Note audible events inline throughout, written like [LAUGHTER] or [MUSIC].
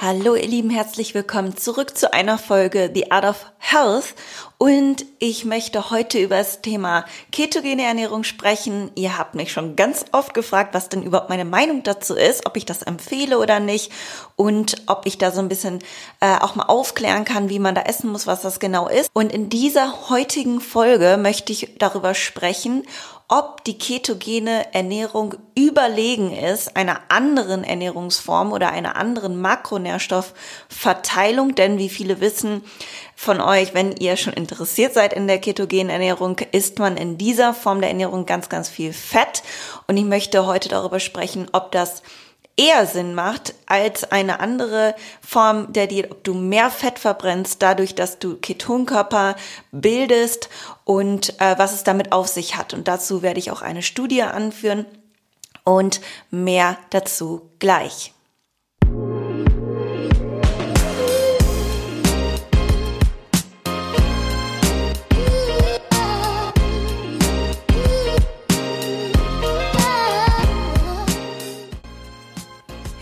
Hallo ihr Lieben, herzlich willkommen zurück zu einer Folge The Art of Health und ich möchte heute über das Thema ketogene Ernährung sprechen. Ihr habt mich schon ganz oft gefragt, was denn überhaupt meine Meinung dazu ist, ob ich das empfehle oder nicht und ob ich da so ein bisschen äh, auch mal aufklären kann, wie man da essen muss, was das genau ist. Und in dieser heutigen Folge möchte ich darüber sprechen, ob die ketogene Ernährung überlegen ist einer anderen Ernährungsform oder einer anderen Makronährstoffverteilung. Denn wie viele wissen von euch, wenn ihr schon interessiert seid in der ketogenen Ernährung, isst man in dieser Form der Ernährung ganz, ganz viel Fett. Und ich möchte heute darüber sprechen, ob das eher Sinn macht als eine andere Form der Diät, ob du mehr Fett verbrennst, dadurch, dass du Ketonkörper bildest und äh, was es damit auf sich hat. Und dazu werde ich auch eine Studie anführen und mehr dazu gleich.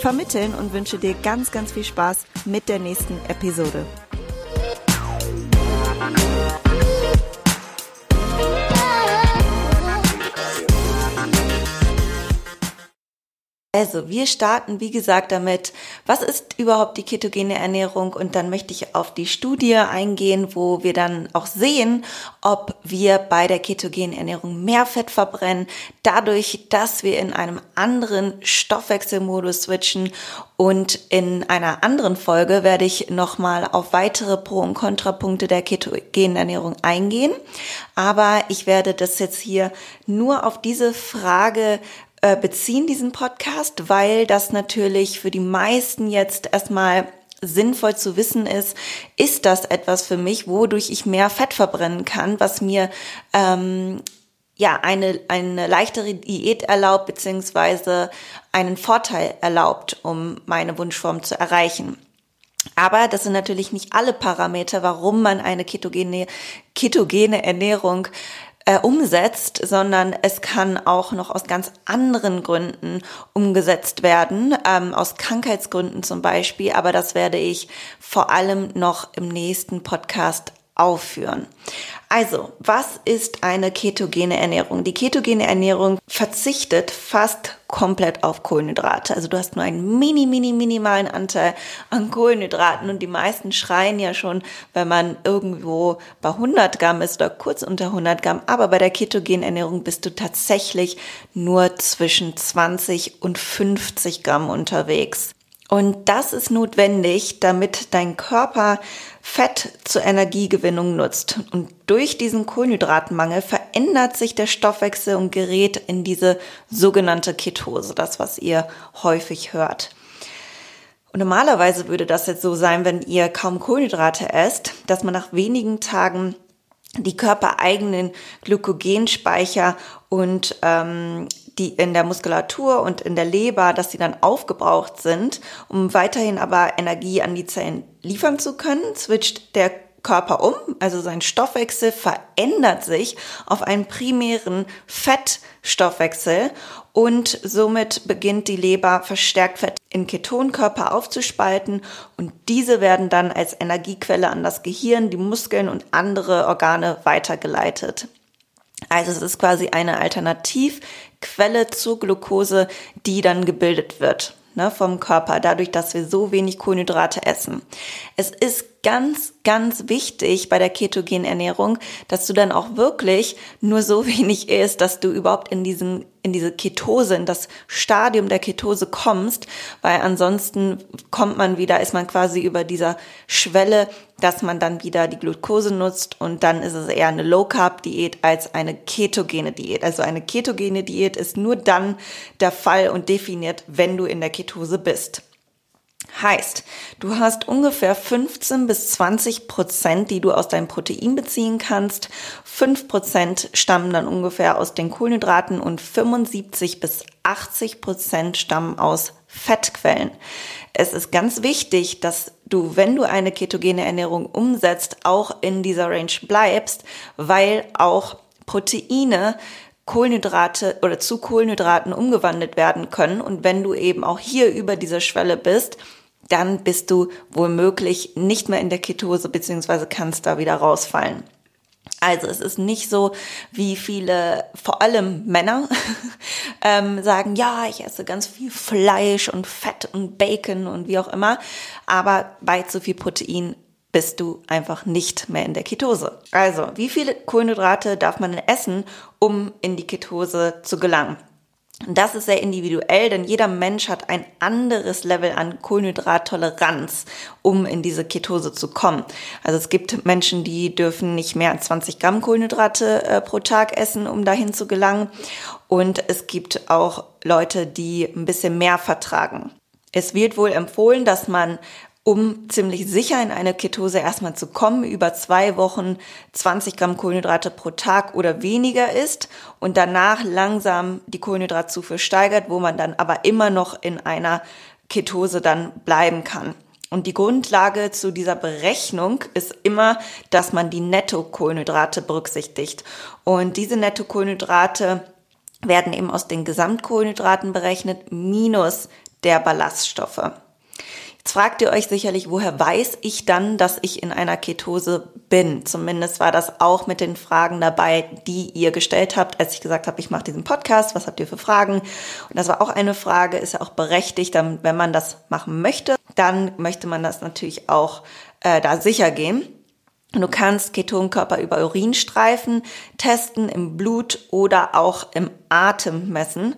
vermitteln und wünsche dir ganz, ganz viel Spaß mit der nächsten Episode. Also, wir starten, wie gesagt, damit, was ist überhaupt die ketogene Ernährung? Und dann möchte ich auf die Studie eingehen, wo wir dann auch sehen, ob wir bei der ketogenen Ernährung mehr Fett verbrennen, dadurch, dass wir in einem anderen Stoffwechselmodus switchen. Und in einer anderen Folge werde ich nochmal auf weitere Pro- und Kontrapunkte der ketogenen Ernährung eingehen. Aber ich werde das jetzt hier nur auf diese Frage äh, beziehen, diesen Podcast, weil das natürlich für die meisten jetzt erstmal sinnvoll zu wissen ist, ist das etwas für mich, wodurch ich mehr Fett verbrennen kann, was mir ähm, ja eine, eine leichtere Diät erlaubt, beziehungsweise einen Vorteil erlaubt, um meine Wunschform zu erreichen. Aber das sind natürlich nicht alle Parameter, warum man eine ketogene, ketogene Ernährung äh, umsetzt, sondern es kann auch noch aus ganz anderen Gründen umgesetzt werden, ähm, aus Krankheitsgründen zum Beispiel. Aber das werde ich vor allem noch im nächsten Podcast aufführen. Also, was ist eine ketogene Ernährung? Die ketogene Ernährung verzichtet fast komplett auf Kohlenhydrate. Also du hast nur einen mini, mini, minimalen Anteil an Kohlenhydraten und die meisten schreien ja schon, wenn man irgendwo bei 100 Gramm ist oder kurz unter 100 Gramm. Aber bei der ketogenen Ernährung bist du tatsächlich nur zwischen 20 und 50 Gramm unterwegs. Und das ist notwendig, damit dein Körper Fett zur Energiegewinnung nutzt. Und durch diesen Kohlenhydratmangel verändert sich der Stoffwechsel und gerät in diese sogenannte Ketose, das, was ihr häufig hört. Und normalerweise würde das jetzt so sein, wenn ihr kaum Kohlenhydrate esst, dass man nach wenigen Tagen die körpereigenen Glykogenspeicher und ähm, die in der Muskulatur und in der Leber, dass sie dann aufgebraucht sind, um weiterhin aber Energie an die Zellen liefern zu können, switcht der Körper um, also sein Stoffwechsel verändert sich auf einen primären Fettstoffwechsel und somit beginnt die Leber verstärkt Fett in Ketonkörper aufzuspalten und diese werden dann als Energiequelle an das Gehirn, die Muskeln und andere Organe weitergeleitet. Also es ist quasi eine Alternativquelle zur Glucose, die dann gebildet wird ne, vom Körper, dadurch, dass wir so wenig Kohlenhydrate essen. Es ist ganz, ganz wichtig bei der ketogenen Ernährung, dass du dann auch wirklich nur so [LAUGHS] wenig isst, dass du überhaupt in diesen, in diese Ketose, in das Stadium der Ketose kommst, weil ansonsten kommt man wieder, ist man quasi über dieser Schwelle, dass man dann wieder die Glucose nutzt und dann ist es eher eine Low Carb Diät als eine ketogene Diät. Also eine ketogene Diät ist nur dann der Fall und definiert, wenn du in der Ketose bist. Heißt, du hast ungefähr 15 bis 20 Prozent, die du aus deinem Protein beziehen kannst. 5 Prozent stammen dann ungefähr aus den Kohlenhydraten und 75 bis 80 Prozent stammen aus Fettquellen. Es ist ganz wichtig, dass du, wenn du eine ketogene Ernährung umsetzt, auch in dieser Range bleibst, weil auch Proteine Kohlenhydrate oder zu Kohlenhydraten umgewandelt werden können. Und wenn du eben auch hier über dieser Schwelle bist, dann bist du womöglich nicht mehr in der Ketose beziehungsweise kannst da wieder rausfallen. Also es ist nicht so, wie viele, vor allem Männer, [LAUGHS] ähm, sagen, ja, ich esse ganz viel Fleisch und Fett und Bacon und wie auch immer, aber bei zu viel Protein bist du einfach nicht mehr in der Ketose. Also, wie viele Kohlenhydrate darf man essen, um in die Ketose zu gelangen? Das ist sehr individuell, denn jeder Mensch hat ein anderes Level an Kohlenhydrattoleranz, um in diese Ketose zu kommen. Also es gibt Menschen, die dürfen nicht mehr als 20 Gramm Kohlenhydrate äh, pro Tag essen, um dahin zu gelangen. Und es gibt auch Leute, die ein bisschen mehr vertragen. Es wird wohl empfohlen, dass man um ziemlich sicher in eine Ketose erstmal zu kommen, über zwei Wochen 20 Gramm Kohlenhydrate pro Tag oder weniger isst und danach langsam die Kohlenhydratzufuhr steigert, wo man dann aber immer noch in einer Ketose dann bleiben kann. Und die Grundlage zu dieser Berechnung ist immer, dass man die Netto-Kohlenhydrate berücksichtigt. Und diese Netto-Kohlenhydrate werden eben aus den Gesamtkohlenhydraten berechnet minus der Ballaststoffe. Jetzt fragt ihr euch sicherlich, woher weiß ich dann, dass ich in einer Ketose bin? Zumindest war das auch mit den Fragen dabei, die ihr gestellt habt, als ich gesagt habe, ich mache diesen Podcast. Was habt ihr für Fragen? Und das war auch eine Frage, ist ja auch berechtigt, wenn man das machen möchte, dann möchte man das natürlich auch äh, da sicher gehen. Du kannst Ketonkörper über Urinstreifen testen, im Blut oder auch im Atem messen.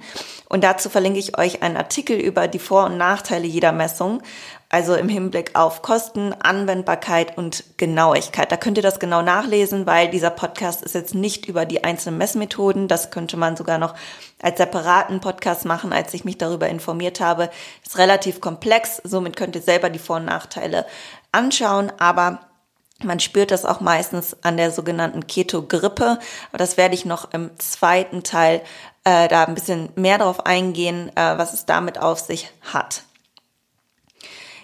Und dazu verlinke ich euch einen Artikel über die Vor- und Nachteile jeder Messung. Also im Hinblick auf Kosten, Anwendbarkeit und Genauigkeit. Da könnt ihr das genau nachlesen, weil dieser Podcast ist jetzt nicht über die einzelnen Messmethoden. Das könnte man sogar noch als separaten Podcast machen, als ich mich darüber informiert habe. Ist relativ komplex. Somit könnt ihr selber die Vor- und Nachteile anschauen. Aber man spürt das auch meistens an der sogenannten Keto-Grippe. Aber das werde ich noch im zweiten Teil äh, da ein bisschen mehr darauf eingehen, äh, was es damit auf sich hat.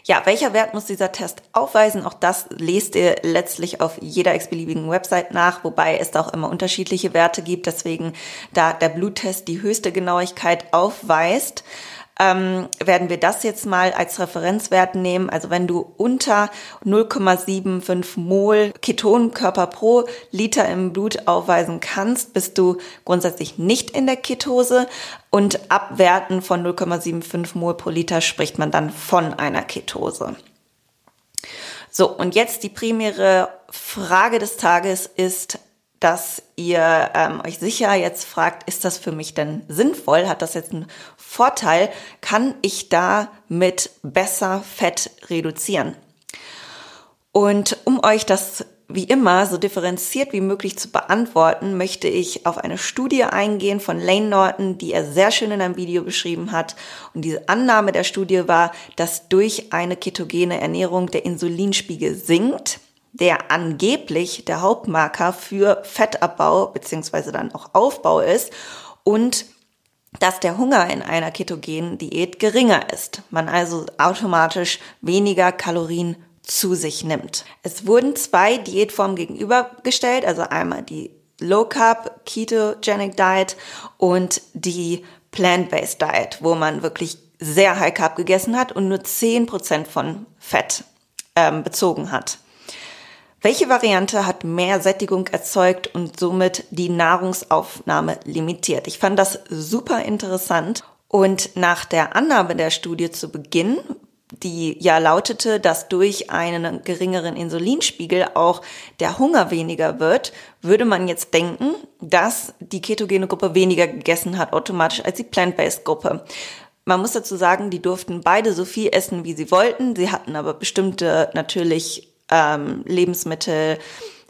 Ja, welcher Wert muss dieser Test aufweisen? Auch das lest ihr letztlich auf jeder x-beliebigen Website nach, wobei es da auch immer unterschiedliche Werte gibt. Deswegen, da der Bluttest die höchste Genauigkeit aufweist, ähm, werden wir das jetzt mal als Referenzwert nehmen. Also wenn du unter 0,75 Mol Ketonkörper pro Liter im Blut aufweisen kannst, bist du grundsätzlich nicht in der Ketose. Und ab Werten von 0,75 Mol pro Liter spricht man dann von einer Ketose. So, und jetzt die primäre Frage des Tages ist, dass ihr ähm, euch sicher jetzt fragt, ist das für mich denn sinnvoll? Hat das jetzt einen Vorteil? Kann ich damit besser Fett reduzieren? Und um euch das wie immer so differenziert wie möglich zu beantworten, möchte ich auf eine Studie eingehen von Lane Norton, die er sehr schön in einem Video beschrieben hat. Und diese Annahme der Studie war, dass durch eine ketogene Ernährung der Insulinspiegel sinkt der angeblich der Hauptmarker für Fettabbau beziehungsweise dann auch Aufbau ist und dass der Hunger in einer ketogenen Diät geringer ist. Man also automatisch weniger Kalorien zu sich nimmt. Es wurden zwei Diätformen gegenübergestellt, also einmal die Low Carb Ketogenic Diet und die Plant-Based Diet, wo man wirklich sehr High Carb gegessen hat und nur 10% von Fett ähm, bezogen hat. Welche Variante hat mehr Sättigung erzeugt und somit die Nahrungsaufnahme limitiert? Ich fand das super interessant und nach der Annahme der Studie zu Beginn die ja lautete, dass durch einen geringeren Insulinspiegel auch der Hunger weniger wird, würde man jetzt denken, dass die ketogene Gruppe weniger gegessen hat automatisch als die plant-based Gruppe. Man muss dazu sagen, die durften beide so viel essen, wie sie wollten. Sie hatten aber bestimmte natürlich ähm, Lebensmittel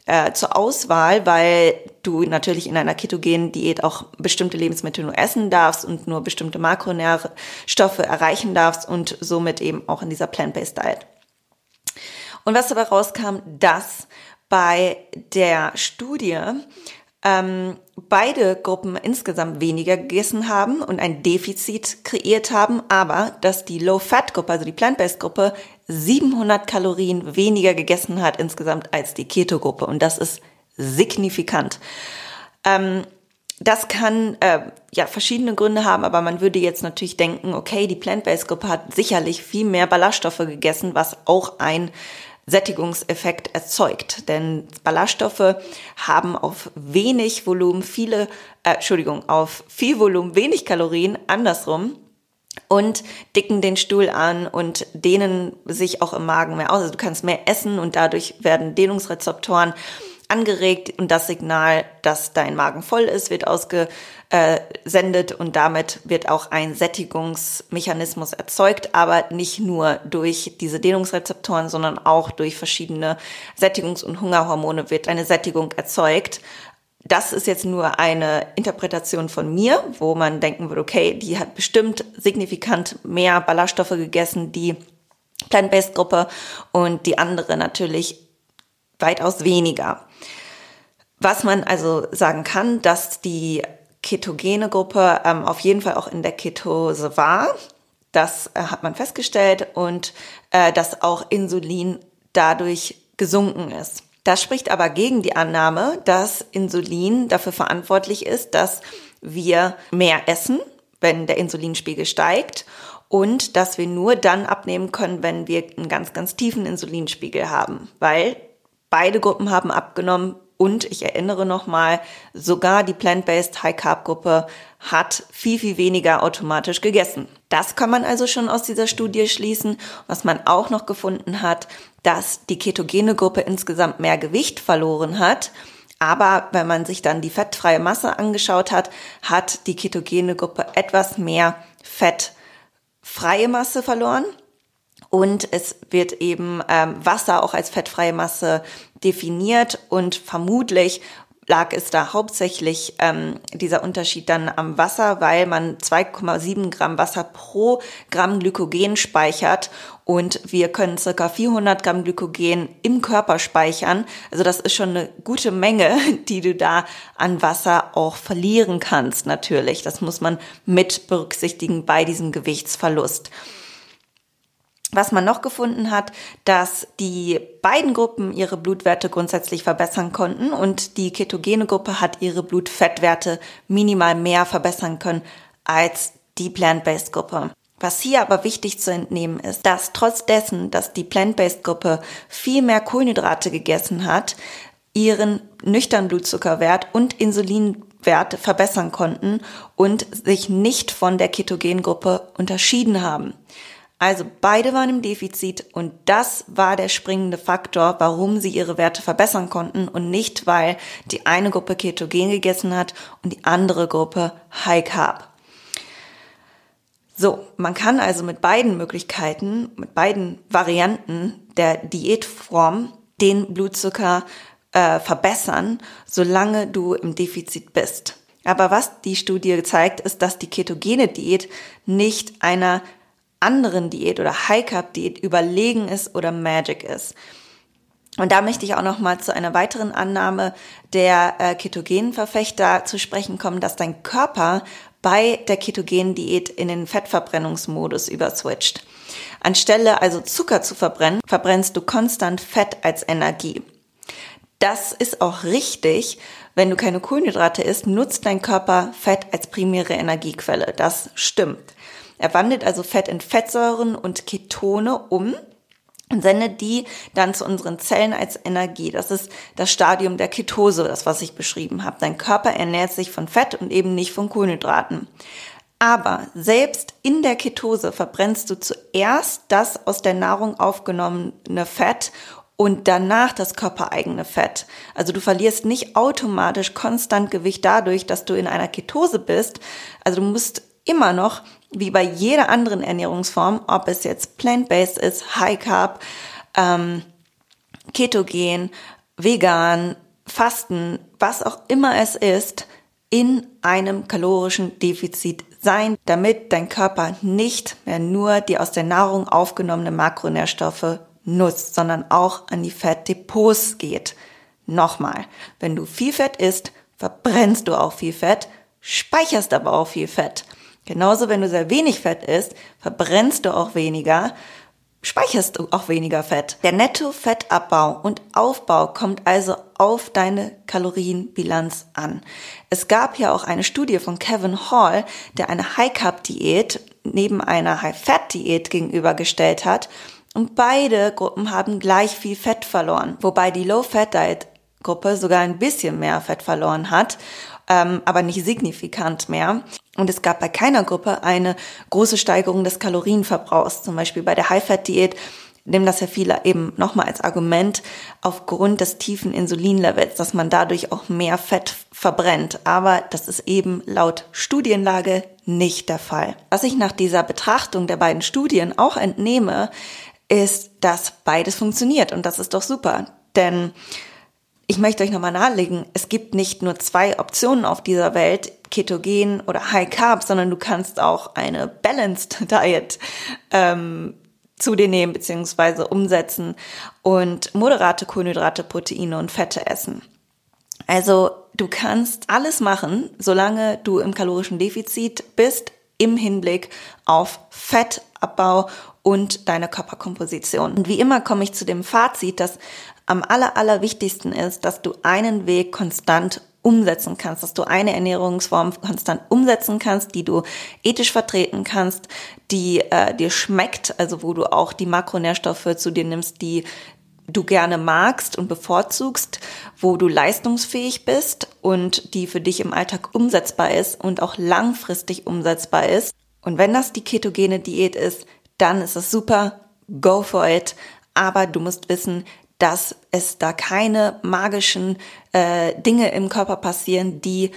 äh, zur Auswahl, weil du natürlich in einer ketogenen Diät auch bestimmte Lebensmittel nur essen darfst und nur bestimmte Makronährstoffe erreichen darfst und somit eben auch in dieser Plant-Based Diet. Und was dabei rauskam, dass bei der Studie ähm, beide Gruppen insgesamt weniger gegessen haben und ein Defizit kreiert haben, aber dass die Low-Fat-Gruppe, also die Plant-Based-Gruppe, 700 Kalorien weniger gegessen hat insgesamt als die Keto-Gruppe. Und das ist signifikant. Ähm, das kann äh, ja verschiedene Gründe haben, aber man würde jetzt natürlich denken, okay, die Plant-Based-Gruppe hat sicherlich viel mehr Ballaststoffe gegessen, was auch ein Sättigungseffekt erzeugt. Denn Ballaststoffe haben auf wenig Volumen viele, äh, Entschuldigung, auf viel Volumen wenig Kalorien, andersrum und dicken den Stuhl an und dehnen sich auch im Magen mehr aus. Also du kannst mehr essen und dadurch werden Dehnungsrezeptoren angeregt und das Signal, dass dein Magen voll ist, wird ausgesendet und damit wird auch ein Sättigungsmechanismus erzeugt, aber nicht nur durch diese Dehnungsrezeptoren, sondern auch durch verschiedene Sättigungs- und Hungerhormone wird eine Sättigung erzeugt. Das ist jetzt nur eine Interpretation von mir, wo man denken würde, okay, die hat bestimmt signifikant mehr Ballaststoffe gegessen, die Plant-Based-Gruppe und die andere natürlich weitaus weniger. Was man also sagen kann, dass die ketogene Gruppe ähm, auf jeden Fall auch in der Ketose war. Das äh, hat man festgestellt und äh, dass auch Insulin dadurch gesunken ist. Das spricht aber gegen die Annahme, dass Insulin dafür verantwortlich ist, dass wir mehr essen, wenn der Insulinspiegel steigt und dass wir nur dann abnehmen können, wenn wir einen ganz, ganz tiefen Insulinspiegel haben, weil beide Gruppen haben abgenommen, und ich erinnere nochmal, sogar die Plant-Based High Carb Gruppe hat viel, viel weniger automatisch gegessen. Das kann man also schon aus dieser Studie schließen. Was man auch noch gefunden hat, dass die ketogene Gruppe insgesamt mehr Gewicht verloren hat. Aber wenn man sich dann die fettfreie Masse angeschaut hat, hat die ketogene Gruppe etwas mehr fettfreie Masse verloren. Und es wird eben ähm, Wasser auch als fettfreie Masse definiert und vermutlich lag es da hauptsächlich ähm, dieser Unterschied dann am Wasser, weil man 2,7 Gramm Wasser pro Gramm Glykogen speichert und wir können circa 400 Gramm Glykogen im Körper speichern. Also das ist schon eine gute Menge, [LAUGHS] die du da an Wasser auch verlieren kannst natürlich. Das muss man mit berücksichtigen bei diesem Gewichtsverlust. Was man noch gefunden hat, dass die beiden Gruppen ihre Blutwerte grundsätzlich verbessern konnten und die ketogene Gruppe hat ihre Blutfettwerte minimal mehr verbessern können als die Plant-Based Gruppe. Was hier aber wichtig zu entnehmen ist, dass trotz dessen, dass die Plant-Based Gruppe viel mehr Kohlenhydrate gegessen hat, ihren nüchternen Blutzuckerwert und Insulinwert verbessern konnten und sich nicht von der ketogenen Gruppe unterschieden haben. Also beide waren im Defizit und das war der springende Faktor, warum sie ihre Werte verbessern konnten und nicht, weil die eine Gruppe ketogen gegessen hat und die andere Gruppe High Carb. So, man kann also mit beiden Möglichkeiten, mit beiden Varianten der Diätform den Blutzucker äh, verbessern, solange du im Defizit bist. Aber was die Studie zeigt, ist, dass die ketogene Diät nicht einer anderen Diät oder High Carb Diät überlegen ist oder Magic ist. Und da möchte ich auch noch mal zu einer weiteren Annahme der äh, ketogenen Verfechter zu sprechen kommen, dass dein Körper bei der ketogenen Diät in den Fettverbrennungsmodus überswitcht. Anstelle also Zucker zu verbrennen, verbrennst du konstant Fett als Energie. Das ist auch richtig. Wenn du keine Kohlenhydrate isst, nutzt dein Körper Fett als primäre Energiequelle. Das stimmt. Er wandelt also Fett in Fettsäuren und Ketone um und sendet die dann zu unseren Zellen als Energie. Das ist das Stadium der Ketose, das was ich beschrieben habe. Dein Körper ernährt sich von Fett und eben nicht von Kohlenhydraten. Aber selbst in der Ketose verbrennst du zuerst das aus der Nahrung aufgenommene Fett und danach das körpereigene Fett. Also du verlierst nicht automatisch konstant Gewicht dadurch, dass du in einer Ketose bist. Also du musst immer noch wie bei jeder anderen Ernährungsform, ob es jetzt plant-based ist, High Carb, ähm, Ketogen, vegan, Fasten, was auch immer es ist, in einem kalorischen Defizit sein, damit dein Körper nicht mehr nur die aus der Nahrung aufgenommenen Makronährstoffe nutzt, sondern auch an die Fettdepots geht. Nochmal, wenn du viel Fett isst, verbrennst du auch viel Fett, speicherst aber auch viel Fett. Genauso, wenn du sehr wenig Fett isst, verbrennst du auch weniger, speicherst du auch weniger Fett. Der Netto-Fettabbau und Aufbau kommt also auf deine Kalorienbilanz an. Es gab ja auch eine Studie von Kevin Hall, der eine High-Carb-Diät neben einer High-Fat-Diät gegenübergestellt hat. Und beide Gruppen haben gleich viel Fett verloren, wobei die Low-Fat-Diet-Gruppe sogar ein bisschen mehr Fett verloren hat ähm, aber nicht signifikant mehr. Und es gab bei keiner Gruppe eine große Steigerung des Kalorienverbrauchs. Zum Beispiel bei der High-Fat-Diät nehmen das ja viele eben nochmal als Argument aufgrund des tiefen Insulinlevels, dass man dadurch auch mehr Fett verbrennt. Aber das ist eben laut Studienlage nicht der Fall. Was ich nach dieser Betrachtung der beiden Studien auch entnehme, ist, dass beides funktioniert und das ist doch super. Denn ich möchte euch nochmal nahelegen, es gibt nicht nur zwei Optionen auf dieser Welt, Ketogen oder High Carb, sondern du kannst auch eine Balanced [LAUGHS] Diet ähm, zu dir nehmen bzw. umsetzen und moderate Kohlenhydrate, Proteine und Fette essen. Also du kannst alles machen, solange du im kalorischen Defizit bist, im Hinblick auf Fettabbau und deine Körperkomposition. Und wie immer komme ich zu dem Fazit, dass am aller, aller wichtigsten ist, dass du einen Weg konstant umsetzen kannst, dass du eine Ernährungsform konstant umsetzen kannst, die du ethisch vertreten kannst, die äh, dir schmeckt, also wo du auch die Makronährstoffe zu dir nimmst, die du gerne magst und bevorzugst, wo du leistungsfähig bist und die für dich im Alltag umsetzbar ist und auch langfristig umsetzbar ist. Und wenn das die ketogene Diät ist, dann ist es super, go for it. Aber du musst wissen, dass es da keine magischen äh, Dinge im Körper passieren, die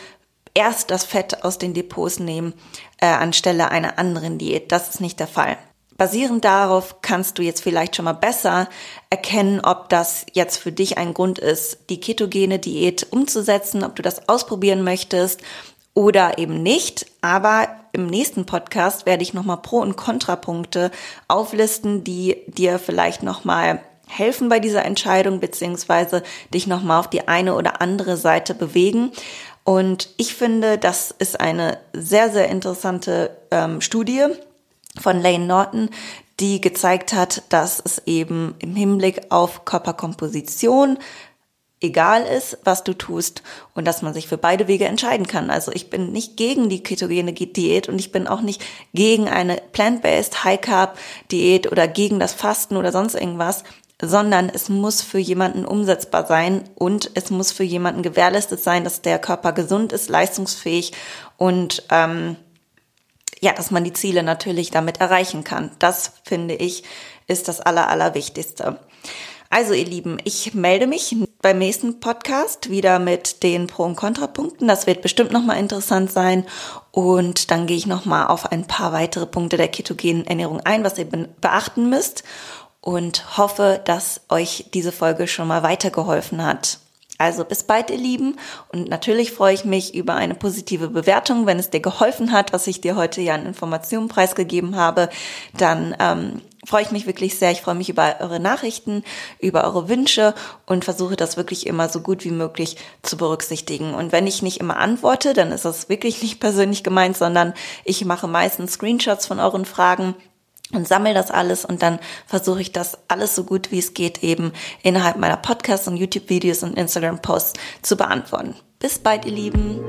erst das Fett aus den Depots nehmen, äh, anstelle einer anderen Diät. Das ist nicht der Fall. Basierend darauf kannst du jetzt vielleicht schon mal besser erkennen, ob das jetzt für dich ein Grund ist, die ketogene Diät umzusetzen, ob du das ausprobieren möchtest oder eben nicht. Aber im nächsten Podcast werde ich nochmal Pro- und Kontrapunkte auflisten, die dir vielleicht nochmal helfen bei dieser Entscheidung beziehungsweise dich nochmal auf die eine oder andere Seite bewegen. Und ich finde, das ist eine sehr, sehr interessante ähm, Studie von Lane Norton, die gezeigt hat, dass es eben im Hinblick auf Körperkomposition egal ist, was du tust und dass man sich für beide Wege entscheiden kann. Also ich bin nicht gegen die ketogene Diät und ich bin auch nicht gegen eine plant-based High Carb Diät oder gegen das Fasten oder sonst irgendwas sondern es muss für jemanden umsetzbar sein und es muss für jemanden gewährleistet sein, dass der Körper gesund ist, leistungsfähig und ähm, ja, dass man die Ziele natürlich damit erreichen kann. Das finde ich ist das Aller, Allerwichtigste. Also ihr Lieben, ich melde mich beim nächsten Podcast wieder mit den Pro- und Kontrapunkten. Das wird bestimmt nochmal interessant sein. Und dann gehe ich nochmal auf ein paar weitere Punkte der ketogenen Ernährung ein, was ihr beachten müsst und hoffe, dass euch diese Folge schon mal weitergeholfen hat. Also bis bald, ihr Lieben. Und natürlich freue ich mich über eine positive Bewertung. Wenn es dir geholfen hat, was ich dir heute ja an Informationen preisgegeben habe, dann ähm, freue ich mich wirklich sehr. Ich freue mich über eure Nachrichten, über eure Wünsche und versuche das wirklich immer so gut wie möglich zu berücksichtigen. Und wenn ich nicht immer antworte, dann ist das wirklich nicht persönlich gemeint, sondern ich mache meistens Screenshots von euren Fragen und sammle das alles und dann versuche ich das alles so gut wie es geht eben innerhalb meiner Podcasts und YouTube-Videos und Instagram-Posts zu beantworten. Bis bald, ihr Lieben.